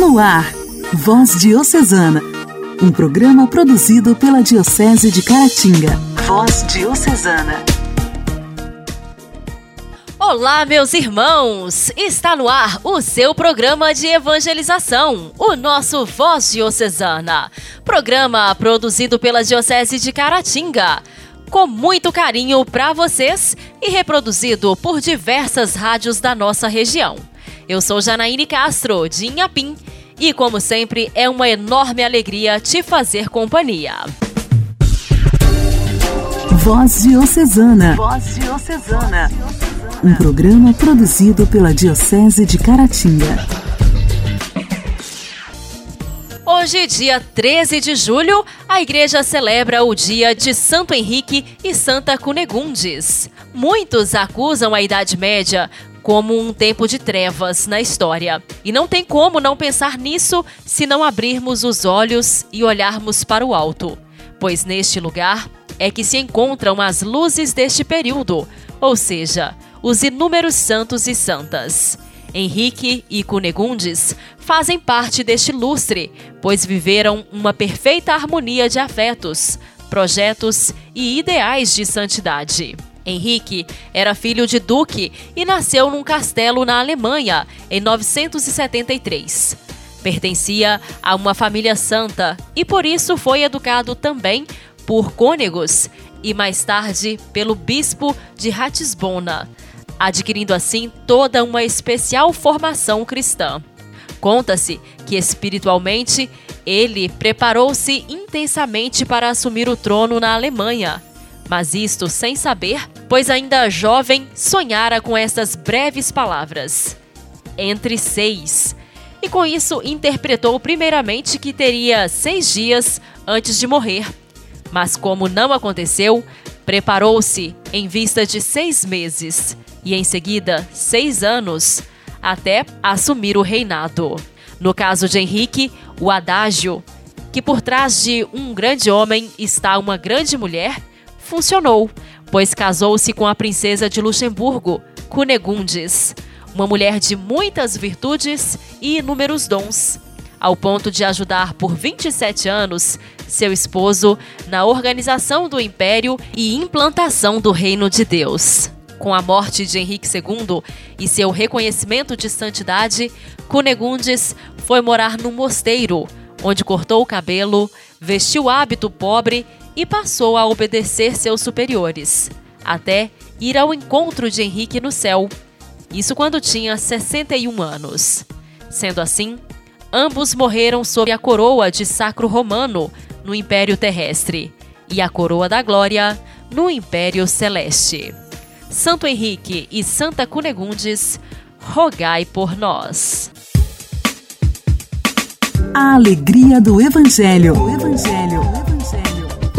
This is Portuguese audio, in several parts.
No ar, Voz Diocesana, um programa produzido pela Diocese de Caratinga. Voz Diocesana. Olá, meus irmãos! Está no ar o seu programa de evangelização, o nosso Voz Diocesana. Programa produzido pela Diocese de Caratinga com muito carinho para vocês e reproduzido por diversas rádios da nossa região. Eu sou Janaíne Castro, de Inhapim, e como sempre é uma enorme alegria te fazer companhia. Voz Diocesana. Voz Diocesana. Um programa produzido pela Diocese de Caratinga. Hoje, dia 13 de julho, a igreja celebra o dia de Santo Henrique e Santa Cunegundes. Muitos acusam a Idade Média como um tempo de trevas na história. E não tem como não pensar nisso se não abrirmos os olhos e olharmos para o alto, pois neste lugar é que se encontram as luzes deste período, ou seja, os inúmeros santos e santas. Henrique e Cunegundes fazem parte deste lustre, pois viveram uma perfeita harmonia de afetos, projetos e ideais de santidade. Henrique era filho de duque e nasceu num castelo na Alemanha em 973. Pertencia a uma família santa e por isso foi educado também por cônegos e mais tarde pelo bispo de Ratisbona, adquirindo assim toda uma especial formação cristã. Conta-se que espiritualmente ele preparou-se intensamente para assumir o trono na Alemanha, mas isto sem saber, pois ainda jovem sonhara com essas breves palavras: entre seis. E com isso interpretou primeiramente que teria seis dias antes de morrer. Mas como não aconteceu, preparou-se em vista de seis meses e em seguida seis anos até assumir o reinado. No caso de Henrique, o adágio que por trás de um grande homem está uma grande mulher funcionou, pois casou-se com a princesa de Luxemburgo, Cunegundes, uma mulher de muitas virtudes e inúmeros dons, ao ponto de ajudar por 27 anos seu esposo na organização do império e implantação do reino de Deus. Com a morte de Henrique II e seu reconhecimento de santidade, Cunegundes foi morar num mosteiro, onde cortou o cabelo, vestiu hábito pobre e passou a obedecer seus superiores, até ir ao encontro de Henrique no céu. Isso quando tinha 61 anos. Sendo assim, ambos morreram sob a coroa de Sacro Romano no Império Terrestre e a coroa da Glória no Império Celeste. Santo Henrique e Santa Cunegundes, rogai por nós. A alegria do Evangelho. O Evangelho. O Evangelho.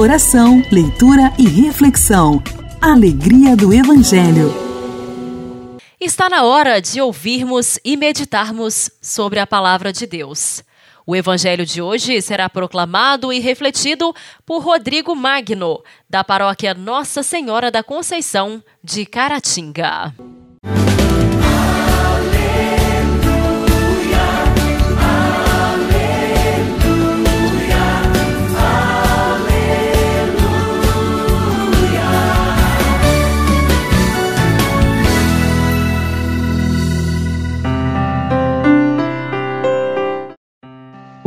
Oração, leitura e reflexão. Alegria do Evangelho. Está na hora de ouvirmos e meditarmos sobre a palavra de Deus. O evangelho de hoje será proclamado e refletido por Rodrigo Magno, da paróquia Nossa Senhora da Conceição de Caratinga.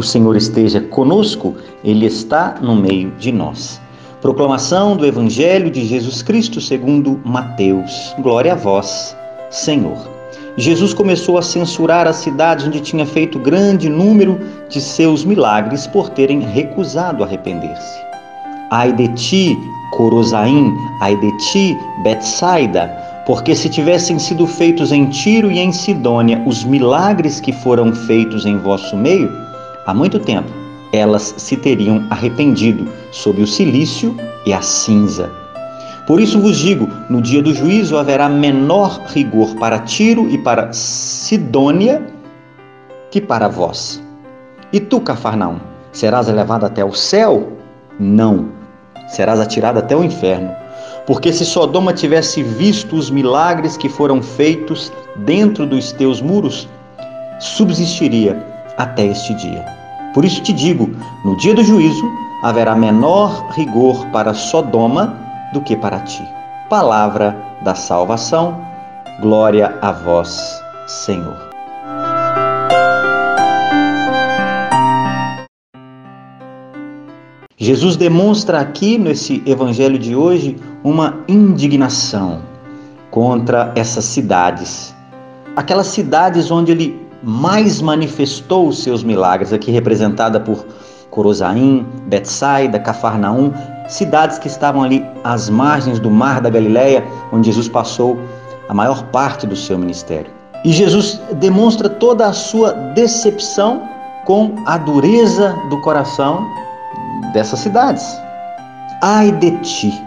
Senhor esteja conosco, Ele está no meio de nós. Proclamação do Evangelho de Jesus Cristo segundo Mateus. Glória a vós, Senhor. Jesus começou a censurar as cidades onde tinha feito grande número de seus milagres por terem recusado arrepender-se. Ai de ti, Corosaim, ai de ti, Betsaida, porque se tivessem sido feitos em Tiro e em Sidônia os milagres que foram feitos em vosso meio, há muito tempo, elas se teriam arrependido sob o silício e a cinza. Por isso vos digo: no dia do juízo haverá menor rigor para Tiro e para Sidônia que para vós. E tu, Cafarnaum, serás elevado até o céu? Não, serás atirado até o inferno. Porque se Sodoma tivesse visto os milagres que foram feitos dentro dos teus muros, subsistiria até este dia. Por isso te digo: no dia do juízo haverá menor rigor para Sodoma do que para ti. Palavra da salvação, glória a vós, Senhor. Jesus demonstra aqui nesse evangelho de hoje uma indignação contra essas cidades. Aquelas cidades onde ele mais manifestou os seus milagres, aqui representada por Corozaim, Betsaida, Cafarnaum, cidades que estavam ali às margens do mar da Galileia, onde Jesus passou a maior parte do seu ministério. E Jesus demonstra toda a sua decepção com a dureza do coração dessas cidades. Ai de ti!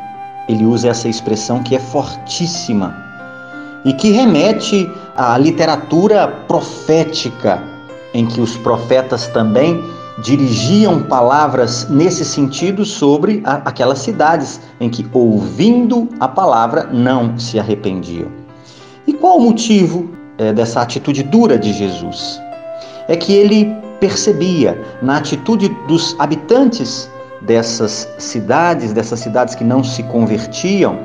Ele usa essa expressão que é fortíssima e que remete à literatura profética, em que os profetas também dirigiam palavras nesse sentido sobre a, aquelas cidades em que, ouvindo a palavra, não se arrependiam. E qual o motivo é, dessa atitude dura de Jesus? É que ele percebia na atitude dos habitantes dessas cidades, dessas cidades que não se convertiam,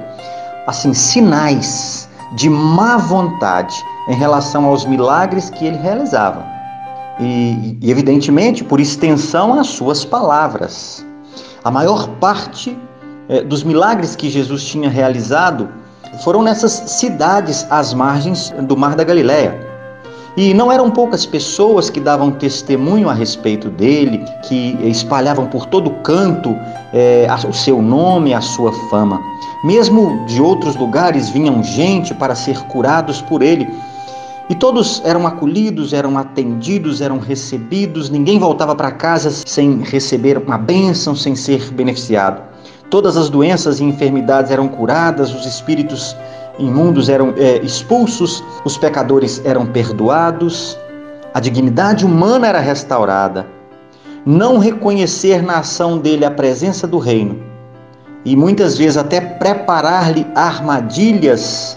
assim, sinais de má vontade em relação aos milagres que ele realizava e, e evidentemente, por extensão, as suas palavras. A maior parte é, dos milagres que Jesus tinha realizado foram nessas cidades às margens do Mar da Galileia. E não eram poucas pessoas que davam testemunho a respeito dele, que espalhavam por todo canto é, o seu nome, a sua fama. Mesmo de outros lugares vinham gente para ser curados por ele. E todos eram acolhidos, eram atendidos, eram recebidos, ninguém voltava para casa sem receber uma bênção, sem ser beneficiado. Todas as doenças e enfermidades eram curadas, os espíritos imundos eram é, expulsos, os pecadores eram perdoados, a dignidade humana era restaurada. Não reconhecer na ação dele a presença do reino e muitas vezes até preparar-lhe armadilhas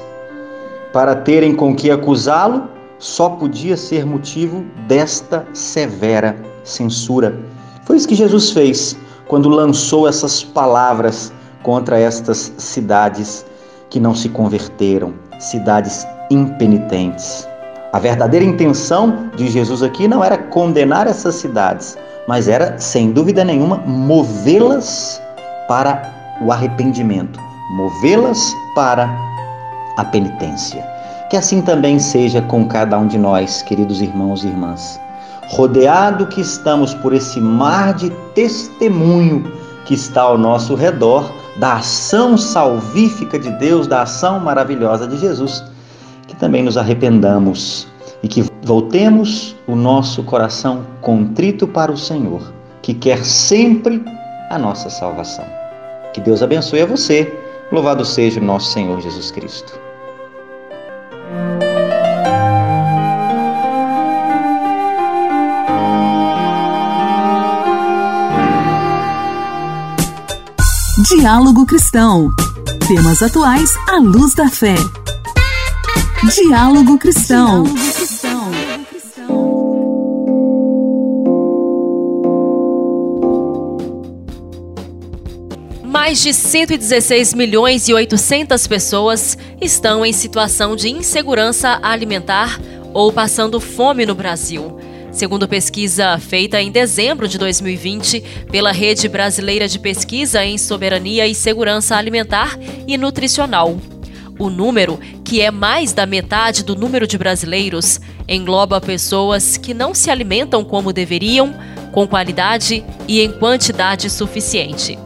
para terem com que acusá-lo, só podia ser motivo desta severa censura. Foi isso que Jesus fez quando lançou essas palavras contra estas cidades que não se converteram, cidades impenitentes. A verdadeira intenção de Jesus aqui não era condenar essas cidades, mas era, sem dúvida nenhuma, movê-las para o arrependimento, movê-las para a penitência. Que assim também seja com cada um de nós, queridos irmãos e irmãs. Rodeado que estamos por esse mar de testemunho que está ao nosso redor, da ação salvífica de Deus, da ação maravilhosa de Jesus, que também nos arrependamos e que voltemos o nosso coração contrito para o Senhor, que quer sempre a nossa salvação. Que Deus abençoe a você. Louvado seja o nosso Senhor Jesus Cristo. Diálogo Cristão. Temas atuais à luz da fé. Diálogo Cristão. Mais de 116 milhões e 800 pessoas estão em situação de insegurança alimentar ou passando fome no Brasil segundo pesquisa feita em dezembro de 2020 pela Rede Brasileira de Pesquisa em Soberania e Segurança Alimentar e Nutricional. O número, que é mais da metade do número de brasileiros, engloba pessoas que não se alimentam como deveriam, com qualidade e em quantidade suficiente.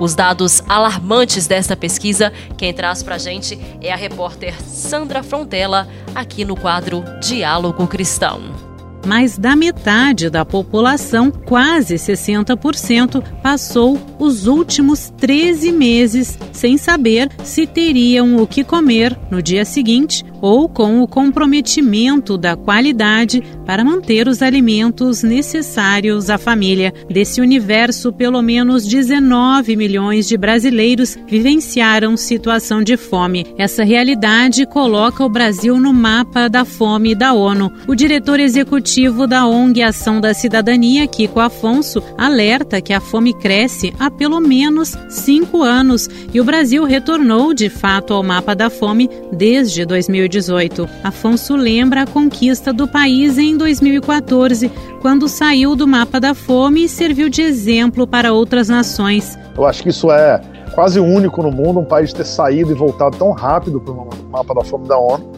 Os dados alarmantes dessa pesquisa, quem traz para a gente é a repórter Sandra Frontella, aqui no quadro Diálogo Cristão mais da metade da população, quase 60%, passou os últimos 13 meses sem saber se teriam o que comer no dia seguinte ou com o comprometimento da qualidade para manter os alimentos necessários à família. Desse universo, pelo menos 19 milhões de brasileiros vivenciaram situação de fome. Essa realidade coloca o Brasil no mapa da fome da ONU. O diretor executivo da ONG Ação da Cidadania, Kiko Afonso, alerta que a fome cresce há pelo menos cinco anos e o Brasil retornou de fato ao mapa da fome desde 2018. Afonso lembra a conquista do país em 2014, quando saiu do mapa da fome e serviu de exemplo para outras nações. Eu acho que isso é quase único no mundo, um país ter saído e voltado tão rápido para o mapa da fome da ONU.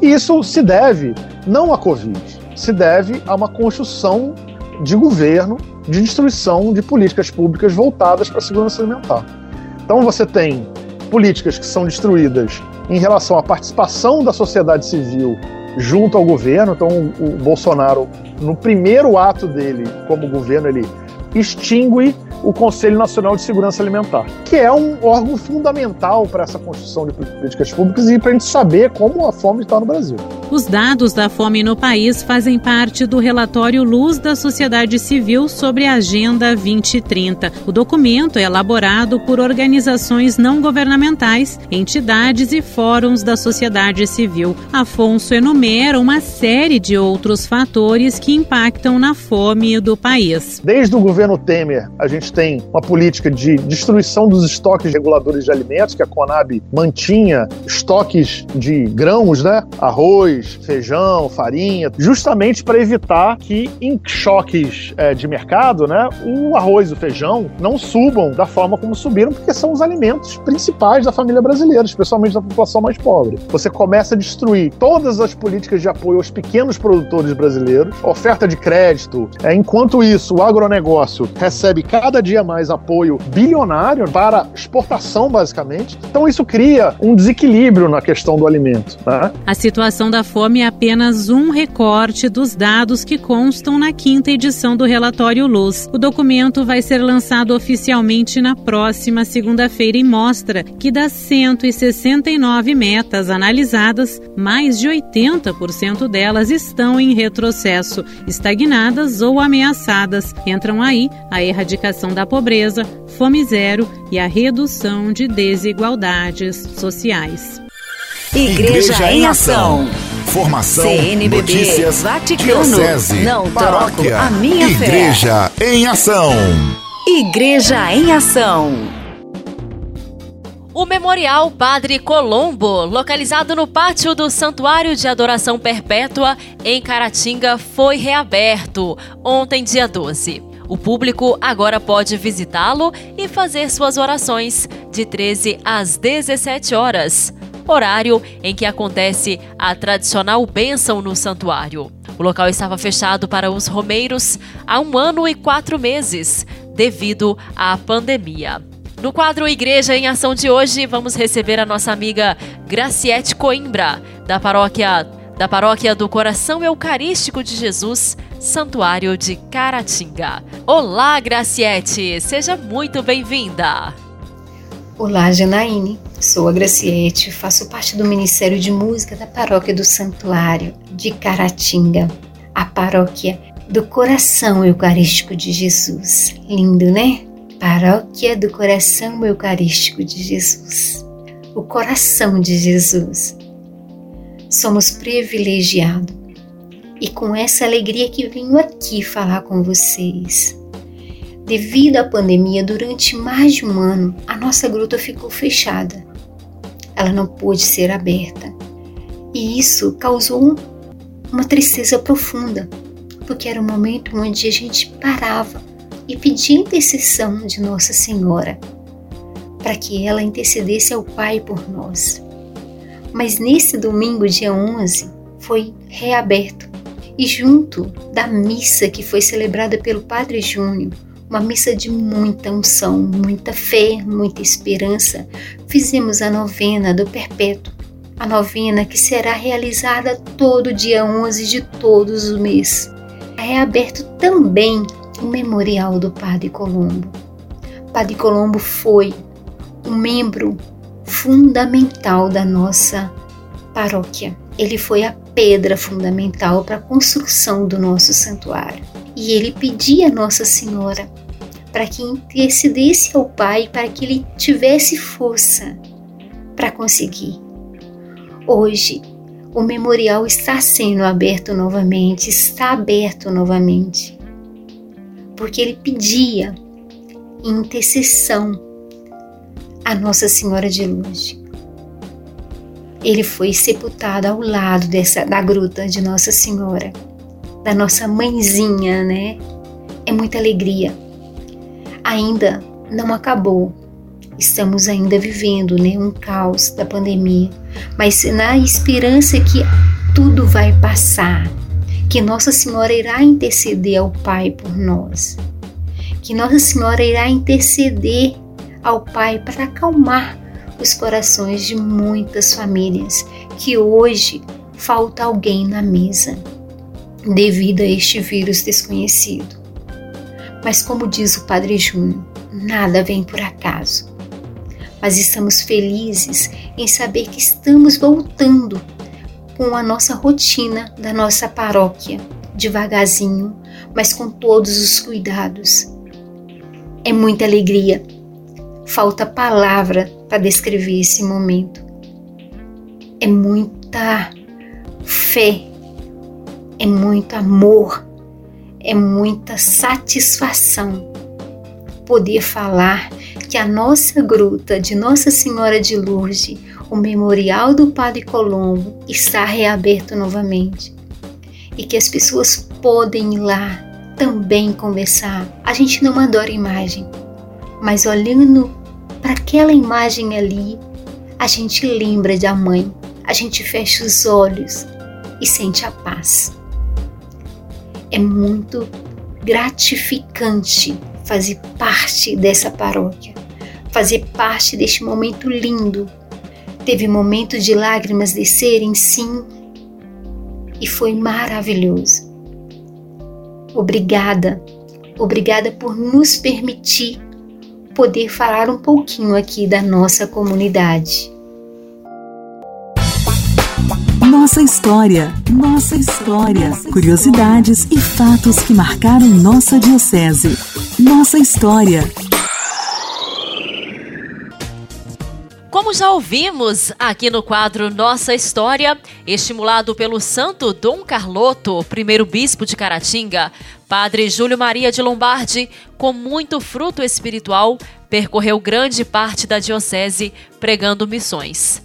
E isso se deve não à Covid, se deve a uma construção de governo de destruição de políticas públicas voltadas para a segurança alimentar. Então você tem políticas que são destruídas em relação à participação da sociedade civil junto ao governo. Então o Bolsonaro, no primeiro ato dele como governo, ele extingue o Conselho Nacional de Segurança Alimentar, que é um órgão fundamental para essa construção de políticas públicas e para a gente saber como a fome está no Brasil. Os dados da fome no país fazem parte do relatório Luz da Sociedade Civil sobre a Agenda 2030. O documento é elaborado por organizações não governamentais, entidades e fóruns da sociedade civil. Afonso enumera uma série de outros fatores que impactam na fome do país. Desde o governo Temer, a gente tem uma política de destruição dos estoques reguladores de alimentos, que a Conab mantinha estoques de grãos, né? Arroz, feijão, farinha, justamente para evitar que em choques é, de mercado, né, o arroz e o feijão não subam da forma como subiram, porque são os alimentos principais da família brasileira, especialmente da população mais pobre. Você começa a destruir todas as políticas de apoio aos pequenos produtores brasileiros, oferta de crédito. É, enquanto isso, o agronegócio recebe cada dia mais apoio bilionário para exportação, basicamente. Então isso cria um desequilíbrio na questão do alimento. Né? A situação da fome é apenas um recorte dos dados que constam na quinta edição do relatório Luz. O documento vai ser lançado oficialmente na próxima segunda-feira e mostra que das 169 metas analisadas, mais de 80% delas estão em retrocesso, estagnadas ou ameaçadas. Entram aí a erradicação da pobreza, fome zero e a redução de desigualdades sociais. Igreja, Igreja em Ação. Formação, CNBB, notícias, Vaticano, diocese, não paróquia, a minha Igreja fé. em Ação. Igreja em Ação. O Memorial Padre Colombo, localizado no pátio do Santuário de Adoração Perpétua, em Caratinga, foi reaberto ontem, dia 12. O público agora pode visitá-lo e fazer suas orações de 13 às 17 horas, horário em que acontece a tradicional bênção no santuário. O local estava fechado para os romeiros há um ano e quatro meses, devido à pandemia. No quadro Igreja em Ação de hoje, vamos receber a nossa amiga Graciete Coimbra, da paróquia da Paróquia do Coração Eucarístico de Jesus, Santuário de Caratinga. Olá, Graciete, seja muito bem-vinda. Olá, Janaíne. Sou a Graciete, faço parte do Ministério de Música da Paróquia do Santuário de Caratinga, a paróquia do Coração Eucarístico de Jesus. Lindo, né? Paróquia do Coração Eucarístico de Jesus. O coração de Jesus somos privilegiados. E com essa alegria que venho aqui falar com vocês. Devido à pandemia, durante mais de um ano, a nossa gruta ficou fechada. Ela não pôde ser aberta. E isso causou uma tristeza profunda, porque era um momento onde a gente parava e pedia intercessão de Nossa Senhora, para que ela intercedesse ao Pai por nós. Mas nesse domingo, dia 11, foi reaberto e junto da missa que foi celebrada pelo Padre Júnior, uma missa de muita unção, muita fé, muita esperança, fizemos a novena do Perpétuo, a novena que será realizada todo dia 11 de todos os meses. É reaberto também o memorial do Padre Colombo. Padre Colombo foi um membro fundamental da nossa paróquia. ele foi a pedra fundamental para a construção do nosso santuário. E ele pedia a Nossa Senhora para que intercedesse ao Pai para que ele tivesse força para conseguir. Hoje, o memorial está sendo aberto novamente, está aberto novamente, porque ele pedia intercessão a Nossa Senhora de Lourdes. Ele foi sepultado ao lado dessa da gruta de Nossa Senhora, da nossa mãezinha, né? É muita alegria. Ainda não acabou. Estamos ainda vivendo, né, um caos da pandemia, mas na esperança que tudo vai passar, que Nossa Senhora irá interceder ao Pai por nós, que Nossa Senhora irá interceder ao Pai para acalmar os corações de muitas famílias que hoje falta alguém na mesa devido a este vírus desconhecido. Mas como diz o Padre Júnior, nada vem por acaso. Mas estamos felizes em saber que estamos voltando com a nossa rotina da nossa paróquia, devagarzinho, mas com todos os cuidados. É muita alegria falta palavra para descrever esse momento. É muita fé, é muito amor, é muita satisfação poder falar que a nossa gruta de Nossa Senhora de Lourdes, o memorial do Padre Colombo, está reaberto novamente e que as pessoas podem ir lá também conversar. A gente não adora imagem, mas olhando para aquela imagem ali, a gente lembra da mãe, a gente fecha os olhos e sente a paz. É muito gratificante fazer parte dessa paróquia, fazer parte deste momento lindo. Teve momentos de lágrimas descerem, sim, e foi maravilhoso. Obrigada, obrigada por nos permitir poder falar um pouquinho aqui da nossa comunidade. Nossa história, nossa história, curiosidades e fatos que marcaram nossa diocese. Nossa história. Como já ouvimos aqui no quadro Nossa História, estimulado pelo Santo Dom Carloto, primeiro bispo de Caratinga, Padre Júlio Maria de Lombardi, com muito fruto espiritual, percorreu grande parte da diocese pregando missões.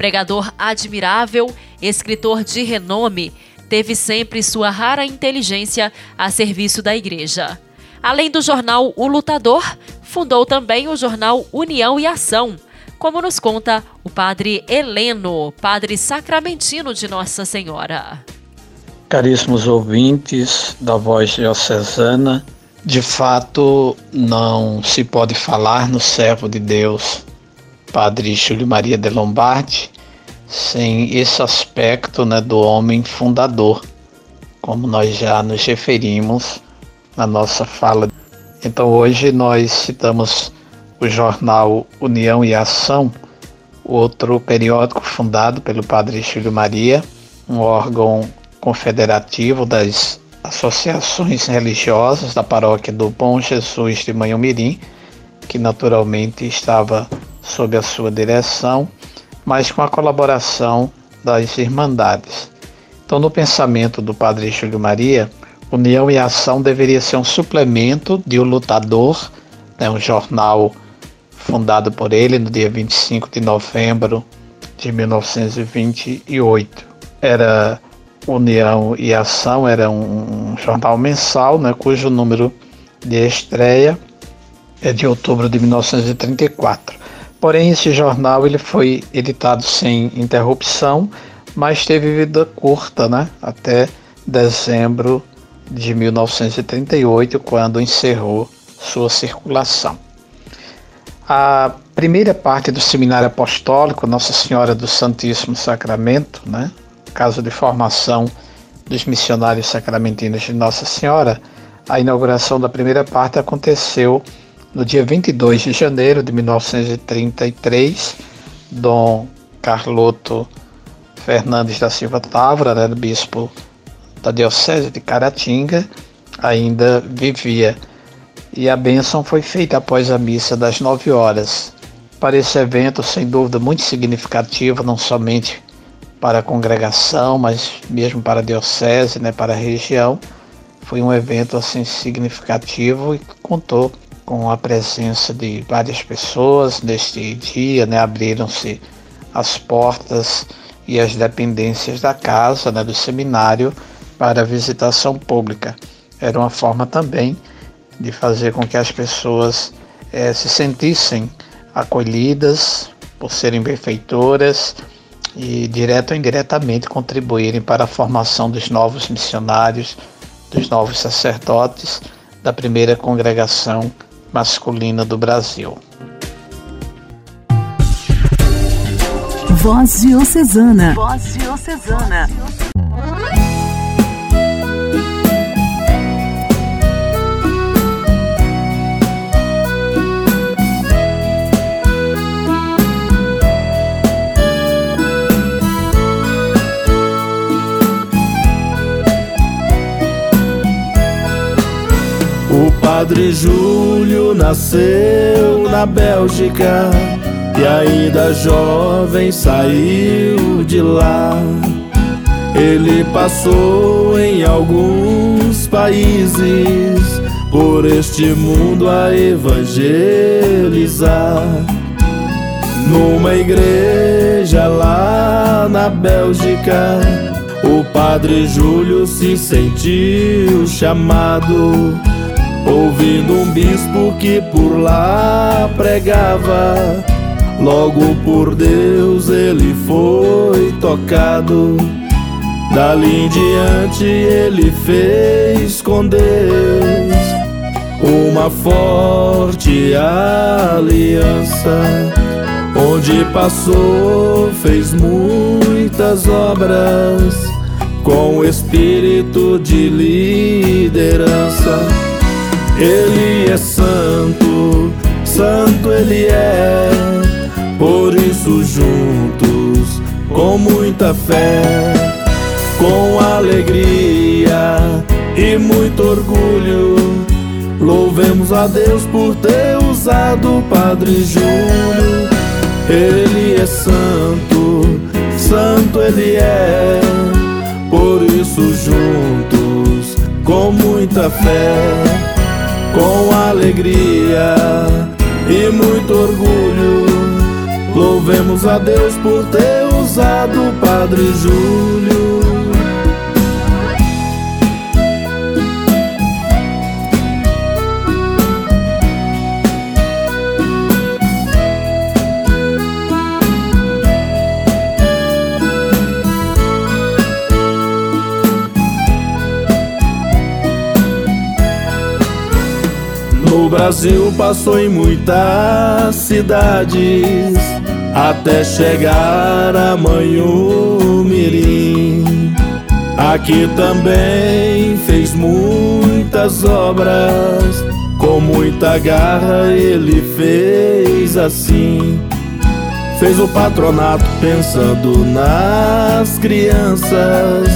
Pregador admirável, escritor de renome, teve sempre sua rara inteligência a serviço da igreja. Além do jornal O Lutador, fundou também o jornal União e Ação como nos conta o padre Heleno, padre sacramentino de Nossa Senhora. Caríssimos ouvintes da Voz Diocesana, de fato não se pode falar no servo de Deus, Padre Júlio Maria de Lombardi, sem esse aspecto né, do homem fundador, como nós já nos referimos na nossa fala. Então hoje nós citamos o jornal União e Ação, outro periódico fundado pelo padre Chico Maria, um órgão confederativo das associações religiosas da paróquia do Bom Jesus de Manhumirim, que naturalmente estava sob a sua direção, mas com a colaboração das Irmandades. Então, no pensamento do padre Júlio Maria, União e Ação deveria ser um suplemento de O Lutador, né, um jornal fundado por ele no dia 25 de novembro de 1928. Era União e Ação, era um jornal mensal, né, cujo número de estreia é de outubro de 1934. Porém, esse jornal ele foi editado sem interrupção, mas teve vida curta, né, até dezembro de 1938, quando encerrou sua circulação. A primeira parte do seminário apostólico Nossa Senhora do Santíssimo Sacramento, né? caso de formação dos missionários sacramentinos de Nossa Senhora, a inauguração da primeira parte aconteceu no dia 22 de janeiro de 1933. Dom Carloto Fernandes da Silva Távora, né, bispo da Diocese de Caratinga, ainda vivia. E a bênção foi feita após a missa das nove horas. Para esse evento, sem dúvida, muito significativo, não somente para a congregação, mas mesmo para a diocese, né, para a região. Foi um evento assim significativo e contou com a presença de várias pessoas neste dia, né, abriram-se as portas e as dependências da casa, né, do seminário para visitação pública. Era uma forma também de fazer com que as pessoas eh, se sentissem acolhidas por serem benfeitoras e direto ou indiretamente contribuírem para a formação dos novos missionários, dos novos sacerdotes da primeira congregação masculina do Brasil. Voz Diocesana. Voz Diocesana. Padre Júlio nasceu na Bélgica e ainda jovem saiu de lá. Ele passou em alguns países por este mundo a evangelizar. Numa igreja lá na Bélgica, o Padre Júlio se sentiu chamado ouvindo um bispo que por lá pregava. Logo por Deus ele foi tocado. Dali em diante ele fez com Deus uma forte aliança. Onde passou, fez muitas obras com o espírito de liderança. Ele é santo, santo ele é. Por isso, juntos, com muita fé, com alegria e muito orgulho, louvemos a Deus por ter usado Padre Júlio. Ele é santo, santo ele é. Por isso, juntos, com muita fé com alegria e muito orgulho. Louvemos a Deus por ter usado o Padre Júlio. Brasil passou em muitas cidades até chegar a Manhumirim. Aqui também fez muitas obras, com muita garra ele fez assim. Fez o patronato pensando nas crianças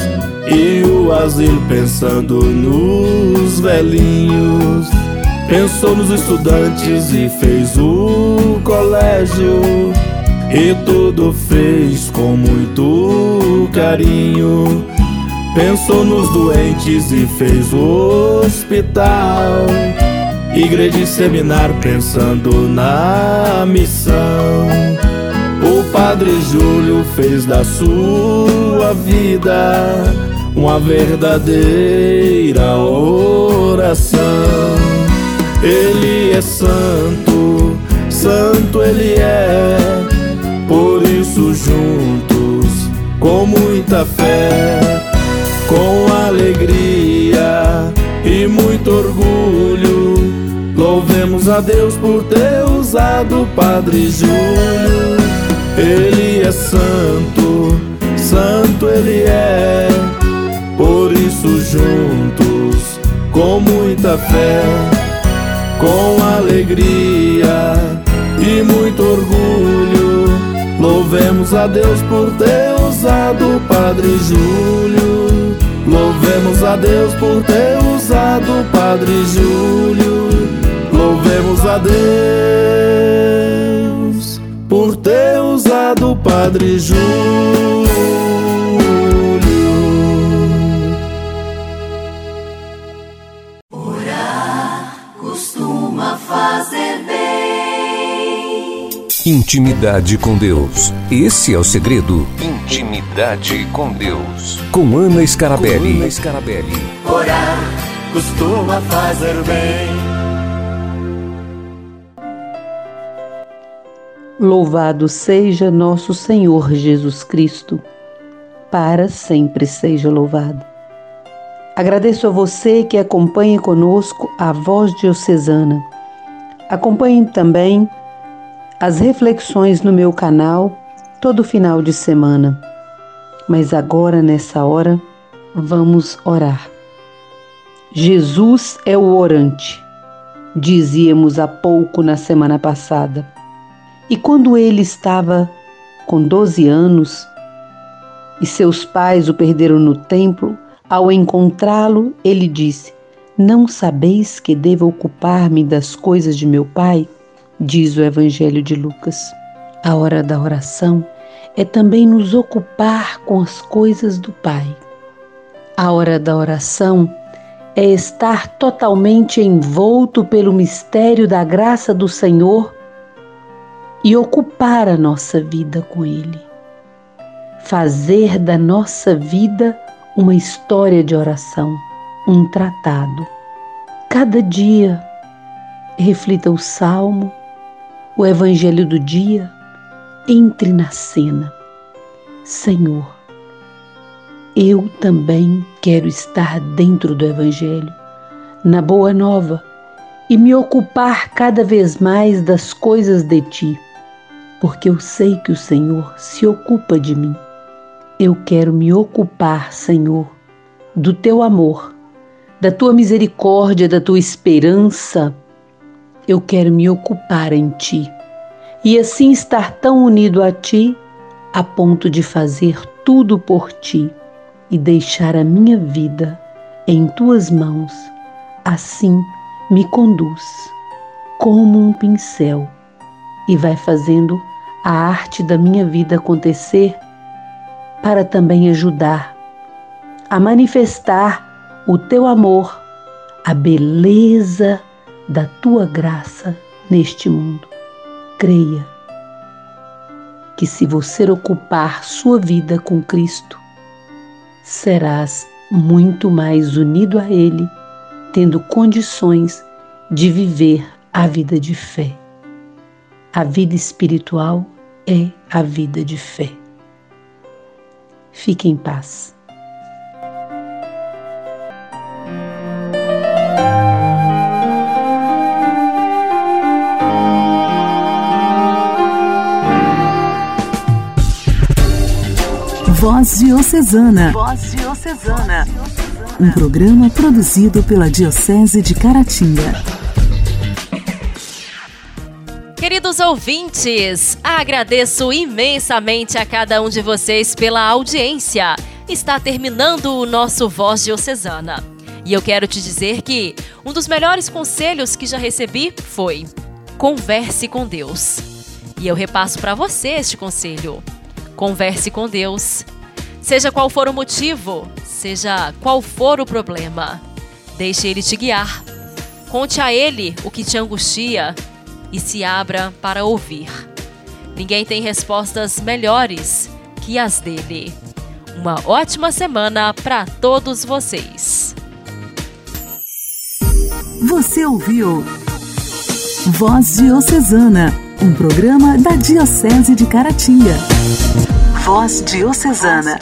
e o asilo pensando nos velhinhos. Pensou nos estudantes e fez o colégio. E tudo fez com muito carinho. Pensou nos doentes e fez o hospital. Igreja e seminário pensando na missão. O Padre Júlio fez da sua vida uma verdadeira oração. Ele é santo, santo ele é. Por isso, juntos, com muita fé, com alegria e muito orgulho, louvemos a Deus por ter usado Padre Júlio. Ele é santo, santo ele é. Por isso, juntos, com muita fé com alegria e muito orgulho, Louvemos a Deus por ter usado o Padre Júlio. Louvemos a Deus por ter usado o Padre Júlio. Louvemos a Deus por ter usado o Padre Júlio. Intimidade com Deus. Esse é o segredo. Intimidade com Deus. Com Ana Scarabelli. Com Ana Scarabelli. Orar costuma fazer bem. Louvado seja nosso Senhor Jesus Cristo. Para sempre seja louvado. Agradeço a você que acompanha conosco a voz diocesana. Acompanhe também as reflexões no meu canal todo final de semana. Mas agora, nessa hora, vamos orar. Jesus é o orante, dizíamos há pouco na semana passada. E quando ele estava com 12 anos e seus pais o perderam no templo, ao encontrá-lo, ele disse: Não sabeis que devo ocupar-me das coisas de meu pai? Diz o Evangelho de Lucas. A hora da oração é também nos ocupar com as coisas do Pai. A hora da oração é estar totalmente envolto pelo mistério da graça do Senhor e ocupar a nossa vida com Ele. Fazer da nossa vida uma história de oração, um tratado. Cada dia, reflita o salmo, o Evangelho do dia, entre na cena. Senhor, eu também quero estar dentro do Evangelho, na Boa Nova, e me ocupar cada vez mais das coisas de Ti, porque eu sei que o Senhor se ocupa de mim. Eu quero me ocupar, Senhor, do Teu amor, da Tua misericórdia, da Tua esperança eu quero me ocupar em ti e assim estar tão unido a ti a ponto de fazer tudo por ti e deixar a minha vida em tuas mãos. Assim me conduz como um pincel e vai fazendo a arte da minha vida acontecer para também ajudar a manifestar o teu amor, a beleza da tua graça neste mundo. Creia que, se você ocupar sua vida com Cristo, serás muito mais unido a Ele, tendo condições de viver a vida de fé. A vida espiritual é a vida de fé. Fique em paz. Voz Diocesana. Voz Diocesana. Um programa produzido pela Diocese de Caratinga. Queridos ouvintes, agradeço imensamente a cada um de vocês pela audiência. Está terminando o nosso Voz Diocesana. E eu quero te dizer que um dos melhores conselhos que já recebi foi: converse com Deus. E eu repasso para você este conselho. Converse com Deus. Seja qual for o motivo, seja qual for o problema, deixe Ele te guiar. Conte a Ele o que te angustia e se abra para ouvir. Ninguém tem respostas melhores que as dele. Uma ótima semana para todos vocês. Você ouviu Voz Diocesana, um programa da Diocese de Caratinga. Voz Diocesana.